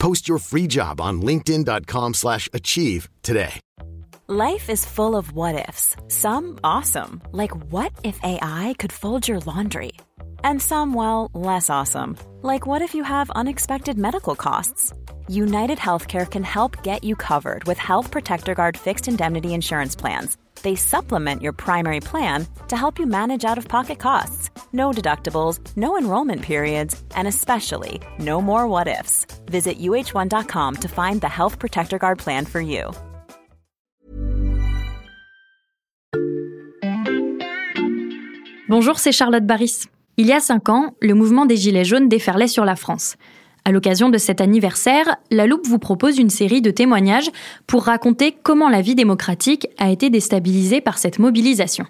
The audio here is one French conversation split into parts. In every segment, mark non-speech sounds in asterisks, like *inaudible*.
Post your free job on linkedin.com/achieve slash achieve today. Life is full of what ifs. Some awesome, like what if AI could fold your laundry? And some, well, less awesome, like what if you have unexpected medical costs? United Healthcare can help get you covered with Health Protector Guard fixed indemnity insurance plans. They supplement your primary plan to help you manage out of pocket costs. No deductibles, no enrollment periods, and especially no more what ifs. Visit uh1.com to find the Health Protector Guard plan for you. Bonjour, c'est Charlotte Baris. Il y a cinq ans, le mouvement des Gilets jaunes déferlait sur la France. À l'occasion de cet anniversaire, La Loupe vous propose une série de témoignages pour raconter comment la vie démocratique a été déstabilisée par cette mobilisation.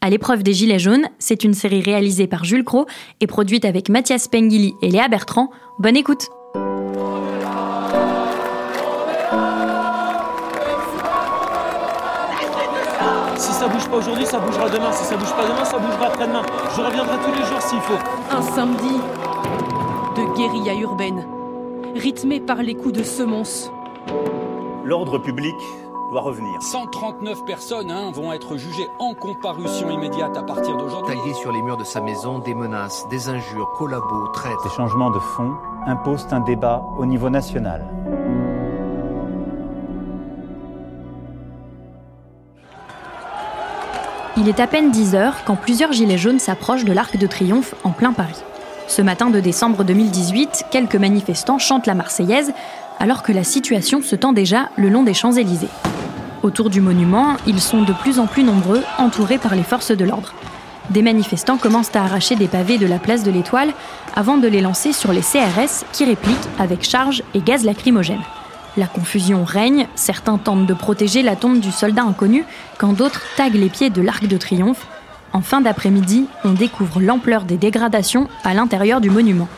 À l'épreuve des Gilets jaunes, c'est une série réalisée par Jules Cros et produite avec Mathias Pengili et Léa Bertrand. Bonne écoute! Si ça bouge pas aujourd'hui, ça bougera demain. Si ça bouge pas demain, ça bougera après-demain. Je reviendrai tous les jours s'il faut. Un samedi de guérilla urbaine, rythmé par les coups de semonce. L'ordre public doit revenir. 139 personnes hein, vont être jugées en comparution immédiate à partir d'aujourd'hui. Taillé sur les murs de sa maison, des menaces, des injures, collabos, traites. Ces changements de fond imposent un débat au niveau national. Il est à peine 10 heures quand plusieurs gilets jaunes s'approchent de l'Arc de Triomphe en plein Paris. Ce matin de décembre 2018, quelques manifestants chantent la Marseillaise alors que la situation se tend déjà le long des Champs-Élysées. Autour du monument, ils sont de plus en plus nombreux, entourés par les forces de l'ordre. Des manifestants commencent à arracher des pavés de la place de l'Étoile avant de les lancer sur les CRS qui répliquent avec charge et gaz lacrymogène. La confusion règne, certains tentent de protéger la tombe du soldat inconnu, quand d'autres taguent les pieds de l'Arc de Triomphe. En fin d'après-midi, on découvre l'ampleur des dégradations à l'intérieur du monument.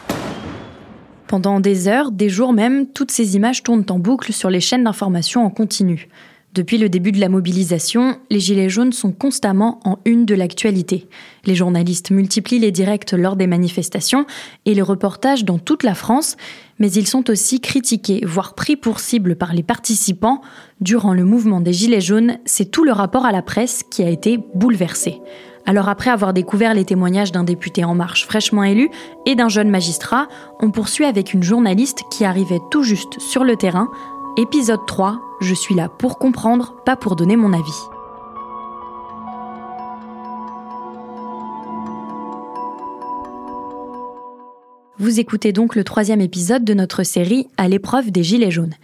Pendant des heures, des jours même, toutes ces images tournent en boucle sur les chaînes d'information en continu. Depuis le début de la mobilisation, les Gilets jaunes sont constamment en une de l'actualité. Les journalistes multiplient les directs lors des manifestations et les reportages dans toute la France, mais ils sont aussi critiqués, voire pris pour cible par les participants. Durant le mouvement des Gilets jaunes, c'est tout le rapport à la presse qui a été bouleversé. Alors après avoir découvert les témoignages d'un député En Marche fraîchement élu et d'un jeune magistrat, on poursuit avec une journaliste qui arrivait tout juste sur le terrain. Épisode 3, je suis là pour comprendre, pas pour donner mon avis. Vous écoutez donc le troisième épisode de notre série À l'épreuve des Gilets jaunes.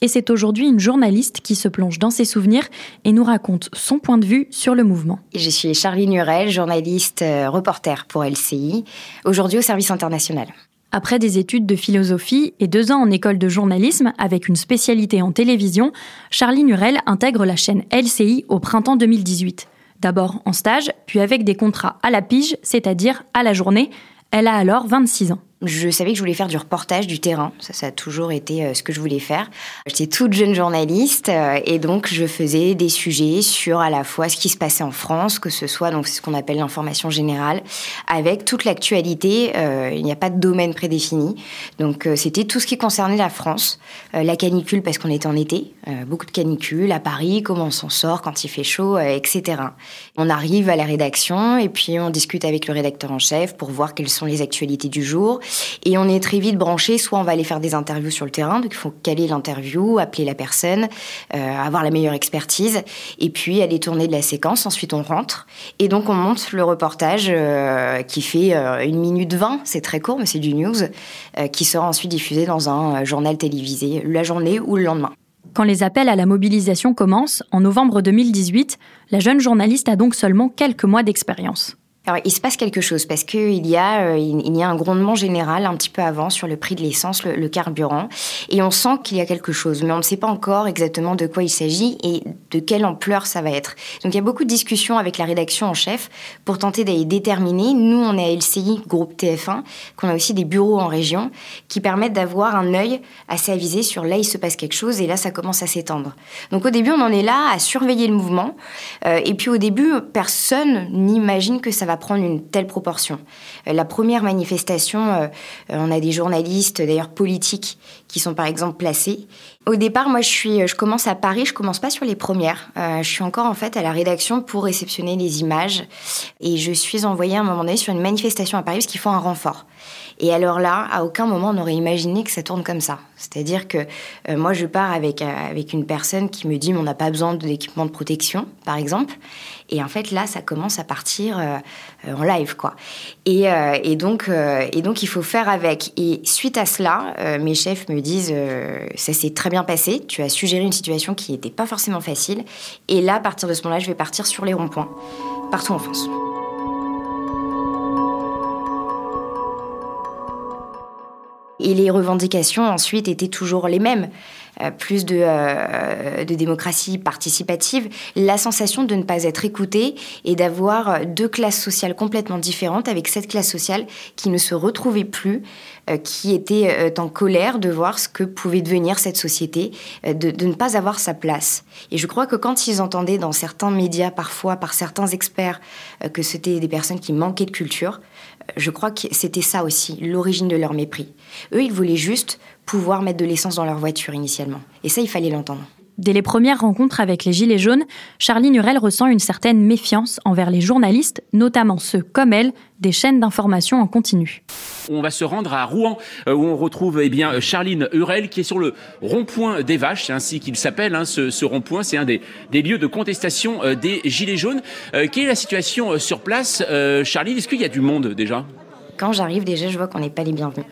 Et c'est aujourd'hui une journaliste qui se plonge dans ses souvenirs et nous raconte son point de vue sur le mouvement. Je suis Charlie Nurel, journaliste euh, reporter pour LCI, aujourd'hui au service international. Après des études de philosophie et deux ans en école de journalisme avec une spécialité en télévision, Charlie Nurel intègre la chaîne LCI au printemps 2018. D'abord en stage, puis avec des contrats à la pige, c'est-à-dire à la journée. Elle a alors 26 ans. Je savais que je voulais faire du reportage du terrain. Ça, ça a toujours été euh, ce que je voulais faire. J'étais toute jeune journaliste euh, et donc je faisais des sujets sur à la fois ce qui se passait en France, que ce soit donc ce qu'on appelle l'information générale, avec toute l'actualité. Euh, il n'y a pas de domaine prédéfini. Donc c'était tout ce qui concernait la France, la canicule parce qu'on était en été, beaucoup de canicules à Paris, comment on s'en sort quand il fait chaud, etc. On arrive à la rédaction et puis on discute avec le rédacteur en chef pour voir quelles sont les actualités du jour. Et on est très vite branché, soit on va aller faire des interviews sur le terrain, donc il faut caler l'interview, appeler la personne, euh, avoir la meilleure expertise, et puis aller tourner de la séquence, ensuite on rentre, et donc on monte le reportage euh, qui fait euh, une minute vingt, c'est très court, mais c'est du news, qui sera ensuite diffusé dans un journal télévisé la journée ou le lendemain. Quand les appels à la mobilisation commencent, en novembre 2018, la jeune journaliste a donc seulement quelques mois d'expérience. Alors, il se passe quelque chose parce qu'il y, a, euh, y a un grondement général un petit peu avant sur le prix de l'essence, le, le, carburant, et on sent qu'il y a quelque chose, mais on ne sait pas encore exactement de quoi il s'agit. Et de quelle ampleur ça va être. Donc il y a beaucoup de discussions avec la rédaction en chef pour tenter d'aller déterminer. Nous, on est à LCI, groupe TF1, qu'on a aussi des bureaux en région qui permettent d'avoir un œil assez avisé sur là, il se passe quelque chose et là, ça commence à s'étendre. Donc au début, on en est là à surveiller le mouvement. Euh, et puis au début, personne n'imagine que ça va prendre une telle proportion. Euh, la première manifestation, euh, on a des journalistes, d'ailleurs politiques, qui sont par exemple placés. Au départ, moi, je suis, je commence à Paris. Je commence pas sur les premières. Euh, je suis encore en fait à la rédaction pour réceptionner les images, et je suis envoyée à un moment donné sur une manifestation à Paris parce qu'ils font un renfort. Et alors là, à aucun moment on aurait imaginé que ça tourne comme ça. C'est-à-dire que euh, moi, je pars avec, euh, avec une personne qui me dit on n'a pas besoin d'équipement de protection, par exemple. Et en fait, là, ça commence à partir euh, en live, quoi. Et, et donc, et donc, il faut faire avec. Et suite à cela, mes chefs me disent ça s'est très bien passé. Tu as suggéré une situation qui n'était pas forcément facile. Et là, à partir de ce moment-là, je vais partir sur les ronds-points, partout en France. Et les revendications ensuite étaient toujours les mêmes. Euh, plus de, euh, de, démocratie participative, la sensation de ne pas être écouté et d'avoir deux classes sociales complètement différentes avec cette classe sociale qui ne se retrouvait plus, euh, qui était en colère de voir ce que pouvait devenir cette société, de, ne pas avoir sa place. Et je crois que quand ils entendaient dans certains médias, parfois par certains experts, que c'était des personnes qui manquaient de culture, je crois que c'était ça aussi, l'origine de leur mépris. Eux, ils voulaient juste pouvoir mettre de l'essence dans leur voiture initialement. Et ça, il fallait l'entendre. Dès les premières rencontres avec les Gilets jaunes, Charlie Nurel ressent une certaine méfiance envers les journalistes, notamment ceux, comme elle, des chaînes d'information en continu. On va se rendre à Rouen, euh, où on retrouve eh bien, Charline Hurel, qui est sur le rond-point des Vaches, c'est ainsi qu'il s'appelle, hein, ce, rond-point. C'est un des, lieux de contestation euh, des Gilets jaunes. Euh, quelle est la situation sur place Charline, est-ce qu'il y a du monde déjà? Quand j'arrive, déjà, je vois qu'on n'est pas les bienvenus.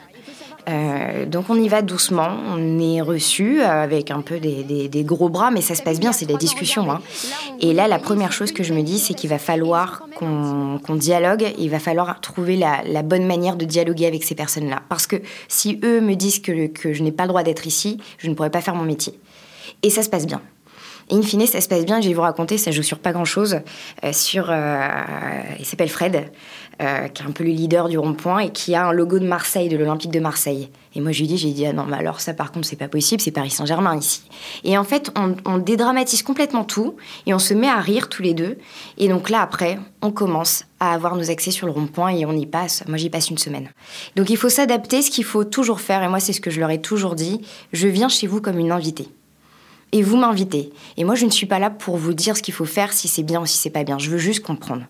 Euh, donc on y va doucement, on est reçu euh, avec un peu des, gros bras, mais ça se passe bien, c'est des discussions. Hein. Et là, la première chose que je me dis, c'est qu'il va falloir qu'on dialogue, il va falloir trouver la, bonne manière de dialoguer avec ces personnes-là. Parce que si eux me disent que, que je n'ai pas le droit d'être ici, je ne pourrais pas faire mon métier. Et ça se passe bien. In fine, ça se passe bien. Je vais vous raconter, ça joue sur pas grand-chose. Euh, sur, il s'appelle Fred. Euh, qui est un peu le leader du rond-point et qui a un logo de Marseille, de l'Olympique de Marseille. Et moi, je lui dis, j'ai dit, ah non, mais alors ça, par contre, c'est pas possible, c'est Paris Saint-Germain ici. Et en fait, on, dédramatise complètement tout et on se met à rire tous les deux. Et donc là, après, on commence à avoir nos accès sur le rond-point et on y passe. Moi, j'y passe une semaine. Donc il faut s'adapter, ce qu'il faut toujours faire, et moi, c'est ce que je leur ai toujours dit, je viens chez vous comme une invitée et vous m'invitez. Et moi, je ne suis pas là pour vous dire ce qu'il faut faire, si c'est bien ou si c'est pas bien. Je veux juste comprendre.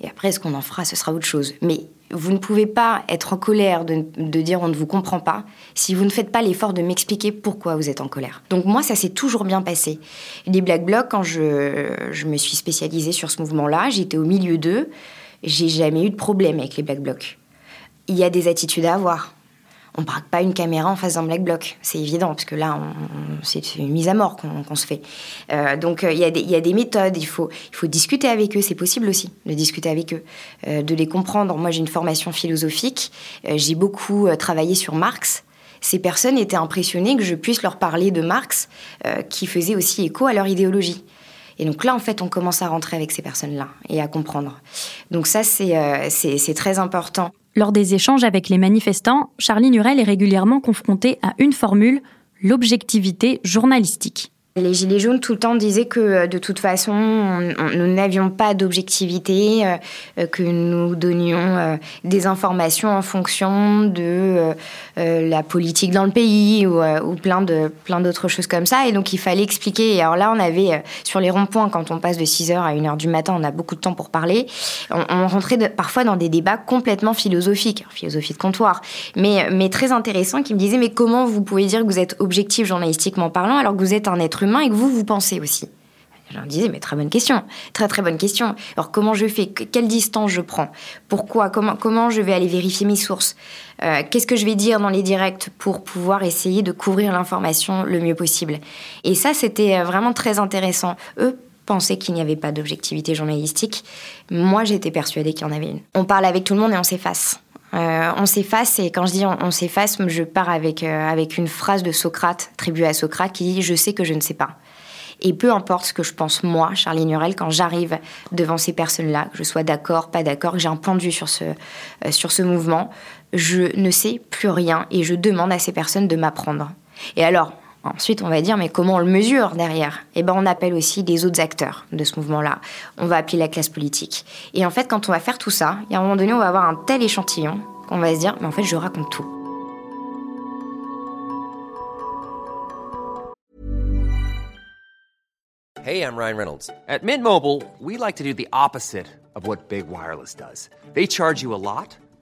Et après, ce qu'on en fera, ce sera autre chose. Mais vous ne pouvez pas être en colère de, dire on ne vous comprend pas si vous ne faites pas l'effort de m'expliquer pourquoi vous êtes en colère. Donc moi, ça s'est toujours bien passé. Les Black Blocs, quand je, je me suis spécialisée sur ce mouvement-là, j'étais au milieu d'eux, j'ai jamais eu de problème avec les Black Blocs. Il y a des attitudes à avoir on braque pas une caméra en face d'un black bloc, c'est évident, parce que là, c'est une mise à mort qu'on se fait. Euh, donc, euh, il y, a des méthodes, il faut, discuter avec eux, c'est possible aussi de discuter avec eux, euh, de les comprendre. Moi, j'ai une formation philosophique, j'ai beaucoup travaillé sur Marx. Ces personnes étaient impressionnées que je puisse leur parler de Marx, qui faisait aussi écho à leur idéologie. Et donc là, en fait, on commence à rentrer avec ces personnes-là et à comprendre. Donc ça, c'est très important. Lors des échanges avec les manifestants, Charlie Nurel est régulièrement confronté à une formule, l'objectivité journalistique. Les Gilets jaunes tout le temps disaient que euh, de toute façon, nous n'avions pas d'objectivité, euh, euh, que nous donnions des informations en fonction de la politique dans le pays ou, plein de plein d'autres choses comme ça. Et donc il fallait expliquer. Et alors là, on avait sur les ronds-points, quand on passe de 6h à 1h du matin, on a beaucoup de temps pour parler. On, rentrait parfois dans des débats complètement philosophiques, philosophie de comptoir, mais, mais très intéressants, qui me disaient mais comment vous pouvez dire que vous êtes objectif journalistiquement parlant alors que vous êtes un être humain et que vous, vous pensez aussi je disais, mais très bonne question, très très bonne question. Alors comment je fais? Quelle distance je prends? Pourquoi? Comment, comment je vais aller vérifier mes sources? Euh, Qu'est-ce que je vais dire dans les directs pour pouvoir essayer de couvrir l'information le mieux possible? Et ça, c'était euh, vraiment très intéressant. Eux pensaient qu'il n'y avait pas d'objectivité journalistique. Moi, j'étais persuadée qu'il y en avait une. On parle avec tout le monde et on s'efface. Euh, on s'efface et quand je dis on, s'efface, je pars avec, euh, avec une phrase de Socrate, attribuée à Socrate, qui dit Je sais que je ne sais pas. Et peu importe ce que je pense moi, Charline Hurel, quand j'arrive devant ces personnes-là, que je sois d'accord, pas d'accord, que j'ai un point de vue sur ce, euh, sur ce mouvement, je ne sais plus rien et je demande à ces personnes de m'apprendre. Et alors, Ensuite, on va dire, mais comment on le mesure derrière? Eh ben, on appelle aussi les autres acteurs de ce mouvement-là. On va appeler la classe politique. Et en fait, quand on va faire tout ça, il y a un moment donné, on va avoir un tel échantillon qu'on va se dire, mais en fait, je raconte tout. Hey, I'm Ryan Reynolds. At Mint Mobile, we like to do the opposite of what Big Wireless does. They charge you a lot.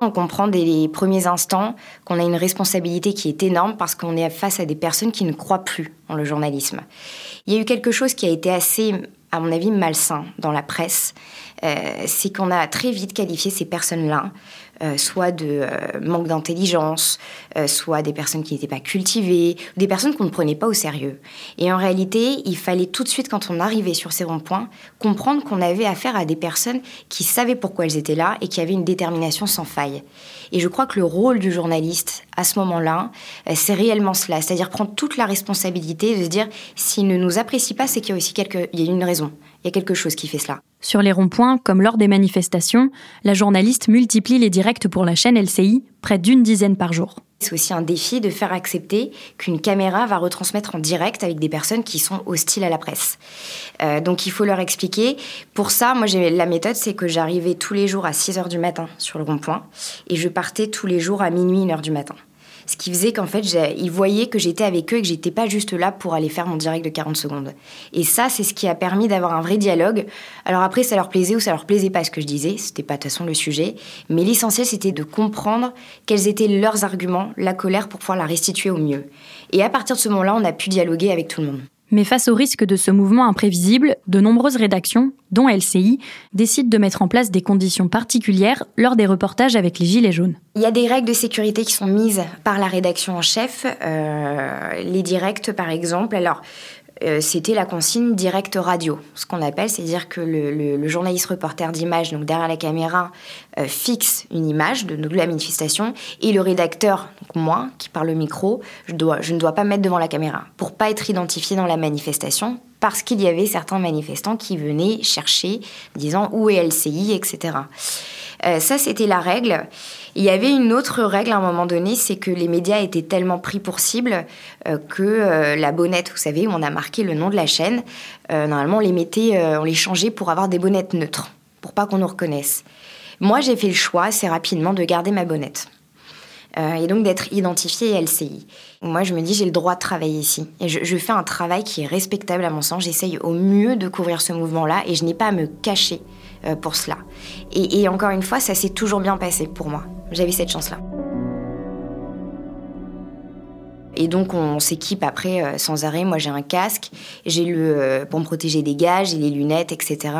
On comprend dès les premiers instants qu'on a une responsabilité qui est énorme parce qu'on est face à des personnes qui ne croient plus en le journalisme. Il y a eu quelque chose qui a été assez, à mon avis, malsain dans la presse. Euh, c'est qu'on a très vite qualifié ces personnes-là euh, soit de euh, manque d'intelligence, euh, soit des personnes qui n'étaient pas cultivées, des personnes qu'on ne prenait pas au sérieux. Et en réalité, il fallait tout de suite, quand on arrivait sur ces ronds-points, comprendre qu'on avait affaire à des personnes qui savaient pourquoi elles étaient là et qui avaient une détermination sans faille. Et je crois que le rôle du journaliste, à ce moment-là, c'est réellement cela, c'est-à-dire prendre toute la responsabilité de se dire, s'il ne nous apprécie pas, c'est qu'il y a aussi y a une raison. Il y a quelque chose qui fait cela. Sur les ronds-points, comme lors des manifestations, la journaliste multiplie les directs pour la chaîne LCI, près d'une dizaine par jour. C'est aussi un défi de faire accepter qu'une caméra va retransmettre en direct avec des personnes qui sont hostiles à la presse. Euh, donc il faut leur expliquer. Pour ça, moi, la méthode, c'est que j'arrivais tous les jours à 6 h du matin sur le rond-point et je partais tous les jours à minuit, 1 h du matin. Ce qui faisait qu'en fait, ils voyaient que j'étais avec eux et que j'étais pas juste là pour aller faire mon direct de 40 secondes. Et ça, c'est ce qui a permis d'avoir un vrai dialogue. Alors après, ça leur plaisait ou ça leur plaisait pas ce que je disais, c'était pas de toute façon le sujet. Mais l'essentiel, c'était de comprendre quels étaient leurs arguments, la colère pour pouvoir la restituer au mieux. Et à partir de ce moment-là, on a pu dialoguer avec tout le monde. Mais face au risque de ce mouvement imprévisible, de nombreuses rédactions, dont LCI, décident de mettre en place des conditions particulières lors des reportages avec les Gilets jaunes. Il y a des règles de sécurité qui sont mises par la rédaction en chef. Euh, les directs, par exemple. Alors, euh, c'était la consigne directe radio, ce qu'on appelle, c'est-à-dire que le, journaliste reporter d'image, donc derrière la caméra, euh, fixe une image de, la manifestation, et le rédacteur, moi, qui parle au micro, je ne dois pas mettre devant la caméra, pour pas être identifié dans la manifestation, parce qu'il y avait certains manifestants qui venaient chercher, disant où est LCI, etc. Euh, ça, c'était la règle. Il y avait une autre règle à un moment donné, c'est que les médias étaient tellement pris pour cible euh, que euh, la bonnette, vous savez, où on a marqué le nom de la chaîne, normalement on les mettait, on les changeait pour avoir des bonnettes neutres, pour pas qu'on nous reconnaisse. Moi, j'ai fait le choix assez rapidement de garder ma bonnette. Et donc d'être identifiée LCI. Moi, je me dis, j'ai le droit de travailler ici. Et je, je, fais un travail qui est respectable à mon sens. J'essaye au mieux de couvrir ce mouvement-là et je n'ai pas à me cacher euh, pour cela. Et, encore une fois, ça s'est toujours bien passé pour moi. J'avais cette chance-là. Et donc on s'équipe après euh, sans arrêt. Moi j'ai un casque, j'ai le euh, pour me protéger des gages, j'ai les lunettes, etc.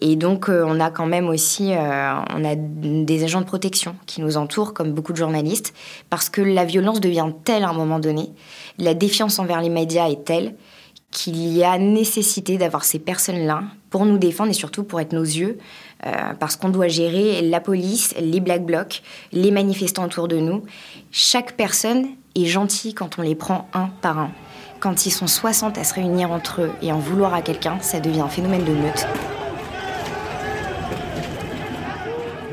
Et donc on a quand même aussi on a des agents de protection qui nous entourent comme beaucoup de journalistes parce que la violence devient telle à un moment donné, la défiance envers les médias est telle qu'il y a nécessité d'avoir ces personnes-là pour nous défendre et surtout pour être nos yeux, euh, parce qu'on doit gérer la police, les black blocs, les manifestants autour de nous. Chaque personne est gentille quand on les prend un par un. Quand ils sont 60 à se réunir entre eux et en vouloir à quelqu'un, ça devient un phénomène de meute.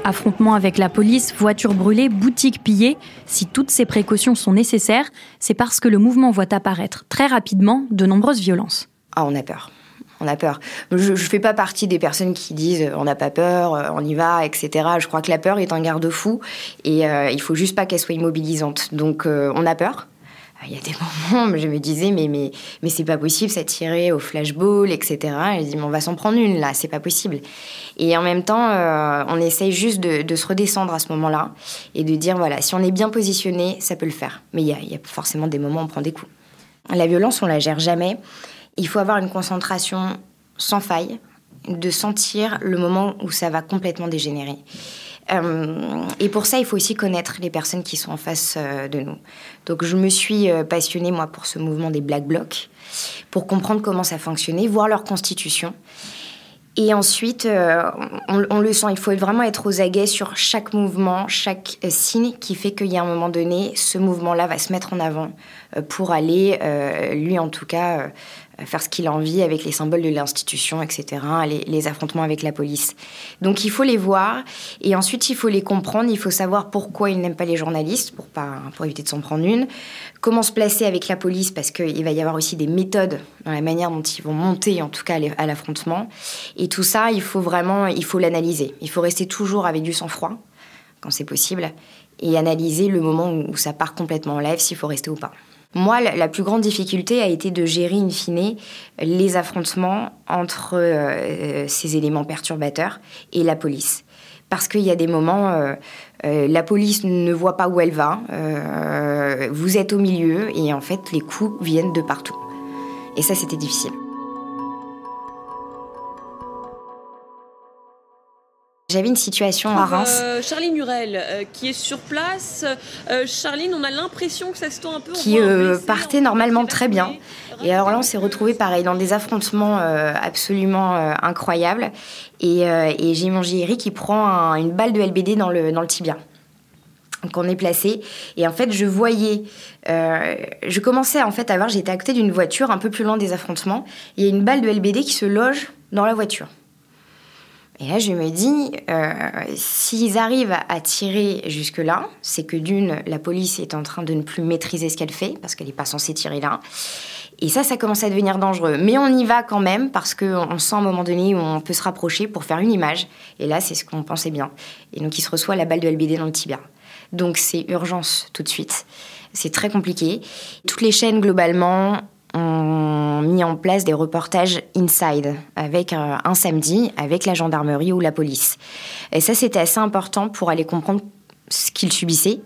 Affrontement avec la police, voitures brûlées, boutiques pillées, si toutes ces précautions sont nécessaires, c'est parce que le mouvement voit apparaître très rapidement de nombreuses violences. Ah, on a peur. On a peur. Je ne fais pas partie des personnes qui disent euh, on n'a pas peur, euh, on y va, etc. Je crois que la peur est un garde-fou et euh, il faut juste pas qu'elle soit immobilisante. Donc on a peur, il y a des *laughs* moments où je me disais, mais, mais, mais c'est pas possible, tirait au flashball, etc. Et je dis, mais on va s'en prendre une là, c'est pas possible. Et en même temps, euh, on essaye juste de, se redescendre à ce moment-là et de dire, voilà, si on est bien positionné, ça peut le faire. Mais il y y a forcément des moments où on prend des coups. La violence, on la gère jamais. Il faut avoir une concentration sans faille de sentir le moment où ça va complètement dégénérer. Euh, et pour ça, il faut aussi connaître les personnes qui sont en face euh, de nous. Donc, je me suis euh, passionnée, moi, pour ce mouvement des Black Blocs, pour comprendre comment ça fonctionnait, voir leur constitution. Et ensuite, on, on, le sent, il faut vraiment être aux aguets sur chaque mouvement, chaque signe qui fait qu'il y a un moment donné, ce mouvement-là va se mettre en avant pour aller, lui en tout cas, faire ce qu'il a envie avec les symboles de l'institution, etc., les, affrontements avec la police. Donc il faut les voir et ensuite il faut les comprendre, il faut savoir pourquoi ils n'aiment pas les journalistes, pour, pour éviter de s'en prendre une, comment se placer avec la police, parce qu'il va y avoir aussi des méthodes dans la manière dont ils vont monter, en tout cas à l'affrontement. Et tout ça, il faut vraiment, il faut l'analyser. Il faut rester toujours avec du sang-froid, quand c'est possible, et analyser le moment où ça part complètement en live, s'il faut rester ou pas. Moi, la plus grande difficulté a été de gérer in fine les affrontements entre euh, ces éléments perturbateurs et la police. Parce qu'il y a des moments, euh, euh, la police ne voit pas où elle va, vous êtes au milieu et en fait les coups viennent de partout. Et ça, c'était difficile. J'avais une situation à Reims. Euh, Charline Hurel, euh, qui est sur place. Euh, Charline, on a l'impression que ça se tend un peu. Qui partait normalement très bien. Et alors là, on s'est retrouvé pareil dans des affrontements absolument incroyables. Et, et j'ai mon JRI qui prend une balle de LBD dans le, dans le tibia. Donc on est placé. Et en fait, je voyais, je commençais en fait à voir, j'étais à côté d'une voiture un peu plus loin des affrontements. Il y a une balle de LBD qui se loge dans la voiture. Et là, je me dis, euh, s'ils arrivent à tirer jusque-là, c'est que d'une, la police est en train de ne plus maîtriser ce qu'elle fait, parce qu'elle n'est pas censée tirer là. Et ça, ça commence à devenir dangereux. Mais on y va quand même, parce qu'on sent à un moment donné où on peut se rapprocher pour faire une image. Et là, c'est ce qu'on pensait bien. Et donc, il se reçoit la balle de LBD dans le tibia. Donc, c'est urgence tout de suite. C'est très compliqué. Toutes les chaînes, globalement, ont mis en place des reportages inside avec euh, un samedi avec la gendarmerie ou la police. Et ça, c'était assez important pour aller comprendre ce qu'ils subissaient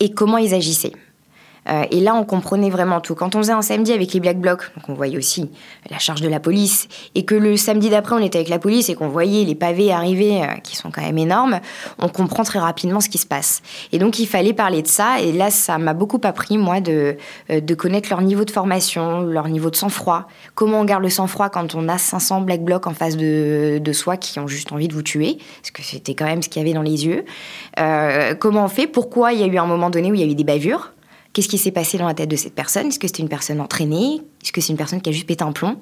et comment ils agissaient. Euh, et là, on comprenait vraiment tout. Quand on faisait un samedi avec les Black Blocs, donc on voyait aussi la charge de la police, et que le samedi d'après, on était avec la police et qu'on voyait les pavés arriver, euh, qui sont quand même énormes, on comprend très rapidement ce qui se passe. Et donc, il fallait parler de ça. Et là, ça m'a beaucoup appris, moi, de, euh, connaître leur niveau de formation, leur niveau de sang-froid. Comment on garde le sang-froid quand on a 500 Black Blocs en face de, de soi qui ont juste envie de vous tuer, parce que c'était quand même ce qu'il y avait dans les yeux. comment on fait? Pourquoi il y a eu un moment donné où il y a eu des bavures? Qu'est-ce qui s'est passé dans la tête de cette personne? Est-ce que c'était une personne entraînée? Est-ce que c'est une personne qui a juste pété un plomb?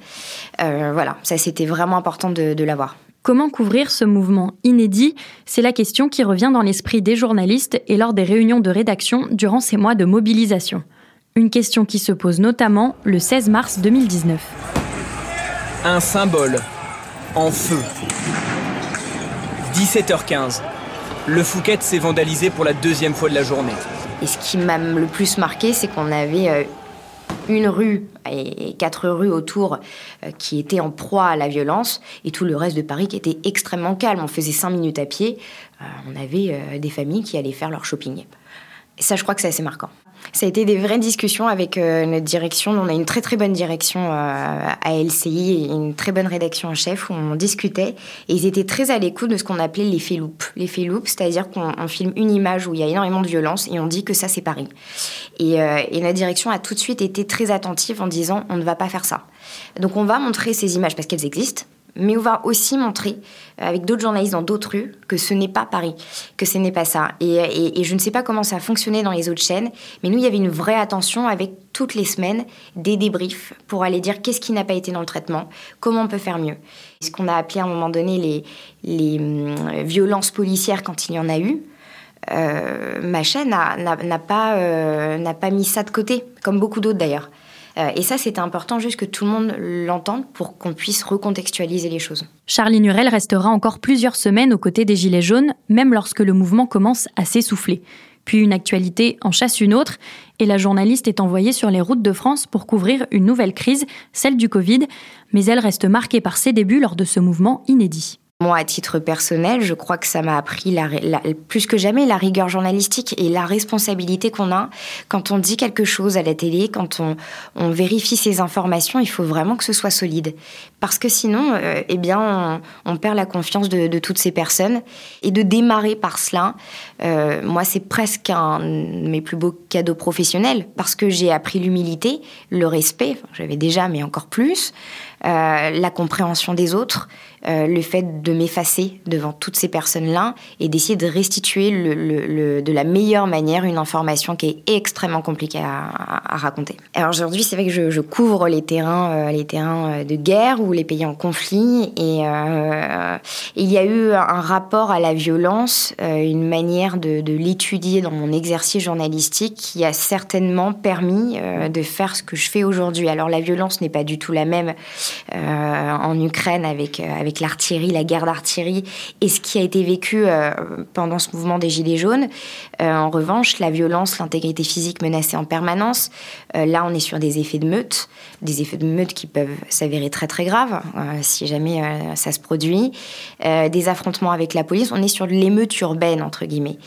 Euh, Voilà, ça c'était vraiment important de, de l'avoir. Comment couvrir ce mouvement inédit? C'est la question qui revient dans l'esprit des journalistes et lors des réunions de rédaction durant ces mois de mobilisation. Une question qui se pose notamment le 16 mars 2019. Un symbole en feu. 17h15. Le Fouquet s'est vandalisé pour la deuxième fois de la journée. Et ce qui m'a le plus marqué, c'est qu'on avait euh, une rue et quatre rues autour euh, qui étaient en proie à la violence et tout le reste de Paris qui était extrêmement calme. On faisait cinq minutes à pied, euh, on avait des familles qui allaient faire leur shopping. Et ça, je crois que c'est assez marquant. Ça a été des vraies discussions avec euh, notre direction. On a une très très bonne direction euh, à LCI et une très bonne rédaction en chef où on discutait. Et ils étaient très à l'écoute de ce qu'on appelait l'effet loop. L'effet loop, c'est-à-dire qu'on filme une image où il y a énormément de violence et on dit que ça c'est Paris. Et, euh, et notre direction a tout de suite été très attentive en disant on ne va pas faire ça. Donc on va montrer ces images parce qu'elles existent mais on va aussi montrer euh, avec d'autres journalistes dans d'autres rues que ce n'est pas Paris, que ce n'est pas ça. Et, je ne sais pas comment ça a fonctionné dans les autres chaînes, mais nous, il y avait une vraie attention avec toutes les semaines des débriefs pour aller dire qu'est-ce qui n'a pas été dans le traitement, comment on peut faire mieux. Ce qu'on a appelé à un moment donné les, hum, violences policières quand il y en a eu. Euh, ma chaîne n'a pas, euh, n'a pas mis ça de côté, comme beaucoup d'autres d'ailleurs. Euh, et ça, c'était important juste que tout le monde l'entende pour qu'on puisse recontextualiser les choses. Charlie Nurel restera encore plusieurs semaines aux côtés des Gilets jaunes, même lorsque le mouvement commence à s'essouffler. Puis une actualité en chasse une autre, et la journaliste est envoyée sur les routes de France pour couvrir une nouvelle crise, celle du Covid, mais elle reste marquée par ses débuts lors de ce mouvement inédit. Moi, à titre personnel, je crois que ça m'a appris plus que jamais la rigueur journalistique et la responsabilité qu'on a quand on dit quelque chose à la télé, quand on, on vérifie ces informations. Il faut vraiment que ce soit solide Parce que sinon, eh bien, on, perd la confiance de, toutes ces personnes. Et de démarrer par cela, moi, c'est presque un de mes plus beaux cadeaux professionnels, parce que j'ai appris l'humilité, le respect, j'avais déjà, mais encore plus, la compréhension des autres, euh, le fait de m'effacer devant toutes ces personnes-là et d'essayer de restituer de la meilleure manière une information qui est extrêmement compliquée à, raconter. Alors aujourd'hui, c'est vrai que je, couvre les terrains, euh, les terrains euh, de guerre ou les pays en conflit et il y a eu un rapport à la violence, une manière de, l'étudier dans mon exercice journalistique qui a certainement permis de faire ce que je fais aujourd'hui. Alors la violence n'est pas du tout la même en Ukraine avec avec l'artillerie, la guerre d'artillerie et ce qui a été vécu euh, pendant ce mouvement des Gilets jaunes. Euh, en revanche, la violence, l'intégrité physique menacée en permanence, euh, là on est sur des effets de meute, des effets de meute qui peuvent s'avérer très très graves si jamais ça se produit, des affrontements avec la police, on est sur l'émeute urbaine entre guillemets.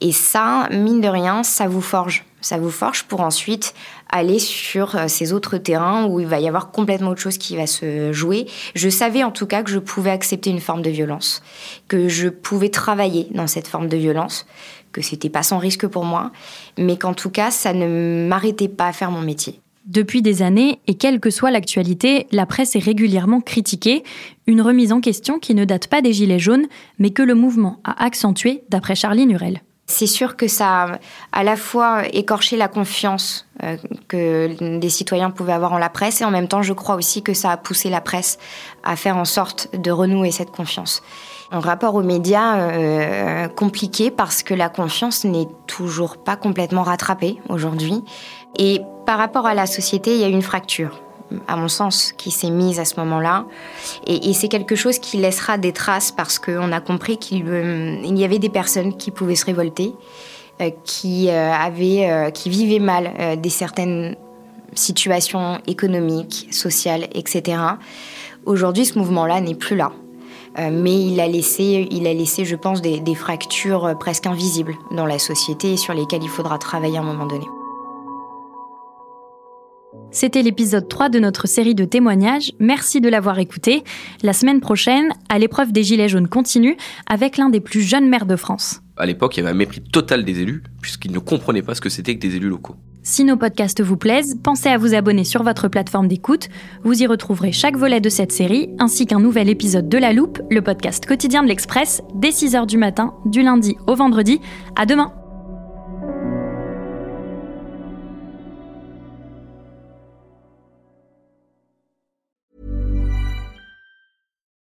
Et ça, mine de rien, ça vous forge. Ça vous forge pour ensuite aller sur euh, ces autres terrains où il va y avoir complètement autre chose qui va se jouer. Je savais en tout cas que je pouvais accepter une forme de violence, que je pouvais travailler dans cette forme de violence, que c'était pas sans risque pour moi, mais qu'en tout cas ça ne m'arrêtait pas à faire mon métier. Depuis des années, et quelle que soit l'actualité, la presse est régulièrement critiquée, une remise en question qui ne date pas des Gilets jaunes, mais que le mouvement a accentué d'après Charline Hurel. C'est sûr que ça a à la fois écorché la confiance euh, que des citoyens pouvaient avoir en la presse et en même temps je crois aussi que ça a poussé la presse à faire en sorte de renouer cette confiance. Un rapport aux médias euh, compliqué parce que la confiance n'est toujours pas complètement rattrapée aujourd'hui et par rapport à la société il y a une fracture à mon sens, qui s'est mise à ce moment-là. Et, c'est quelque chose qui laissera des traces parce qu'on a compris qu'il euh, y avait des personnes qui pouvaient se révolter, euh, qui, euh, avaient, qui vivaient mal des certaines situations économiques, sociales, etc. Aujourd'hui, ce mouvement-là n'est plus là. mais il a laissé, il a laissé, je pense, des, des fractures presque invisibles dans la société et sur lesquelles il faudra travailler à un moment donné. C'était l'épisode 3 de notre série de témoignages. Merci de l'avoir écouté. La semaine prochaine, à l'épreuve des Gilets jaunes continue avec l'un des plus jeunes maires de France. À l'époque, il y avait un mépris total des élus, puisqu'ils ne comprenaient pas ce que c'était que des élus locaux. Si nos podcasts vous plaisent, pensez à vous abonner sur votre plateforme d'écoute. Vous y retrouverez chaque volet de cette série, ainsi qu'un nouvel épisode de La Loupe, le podcast quotidien de l'Express, dès 6h du matin, du lundi au vendredi. À demain!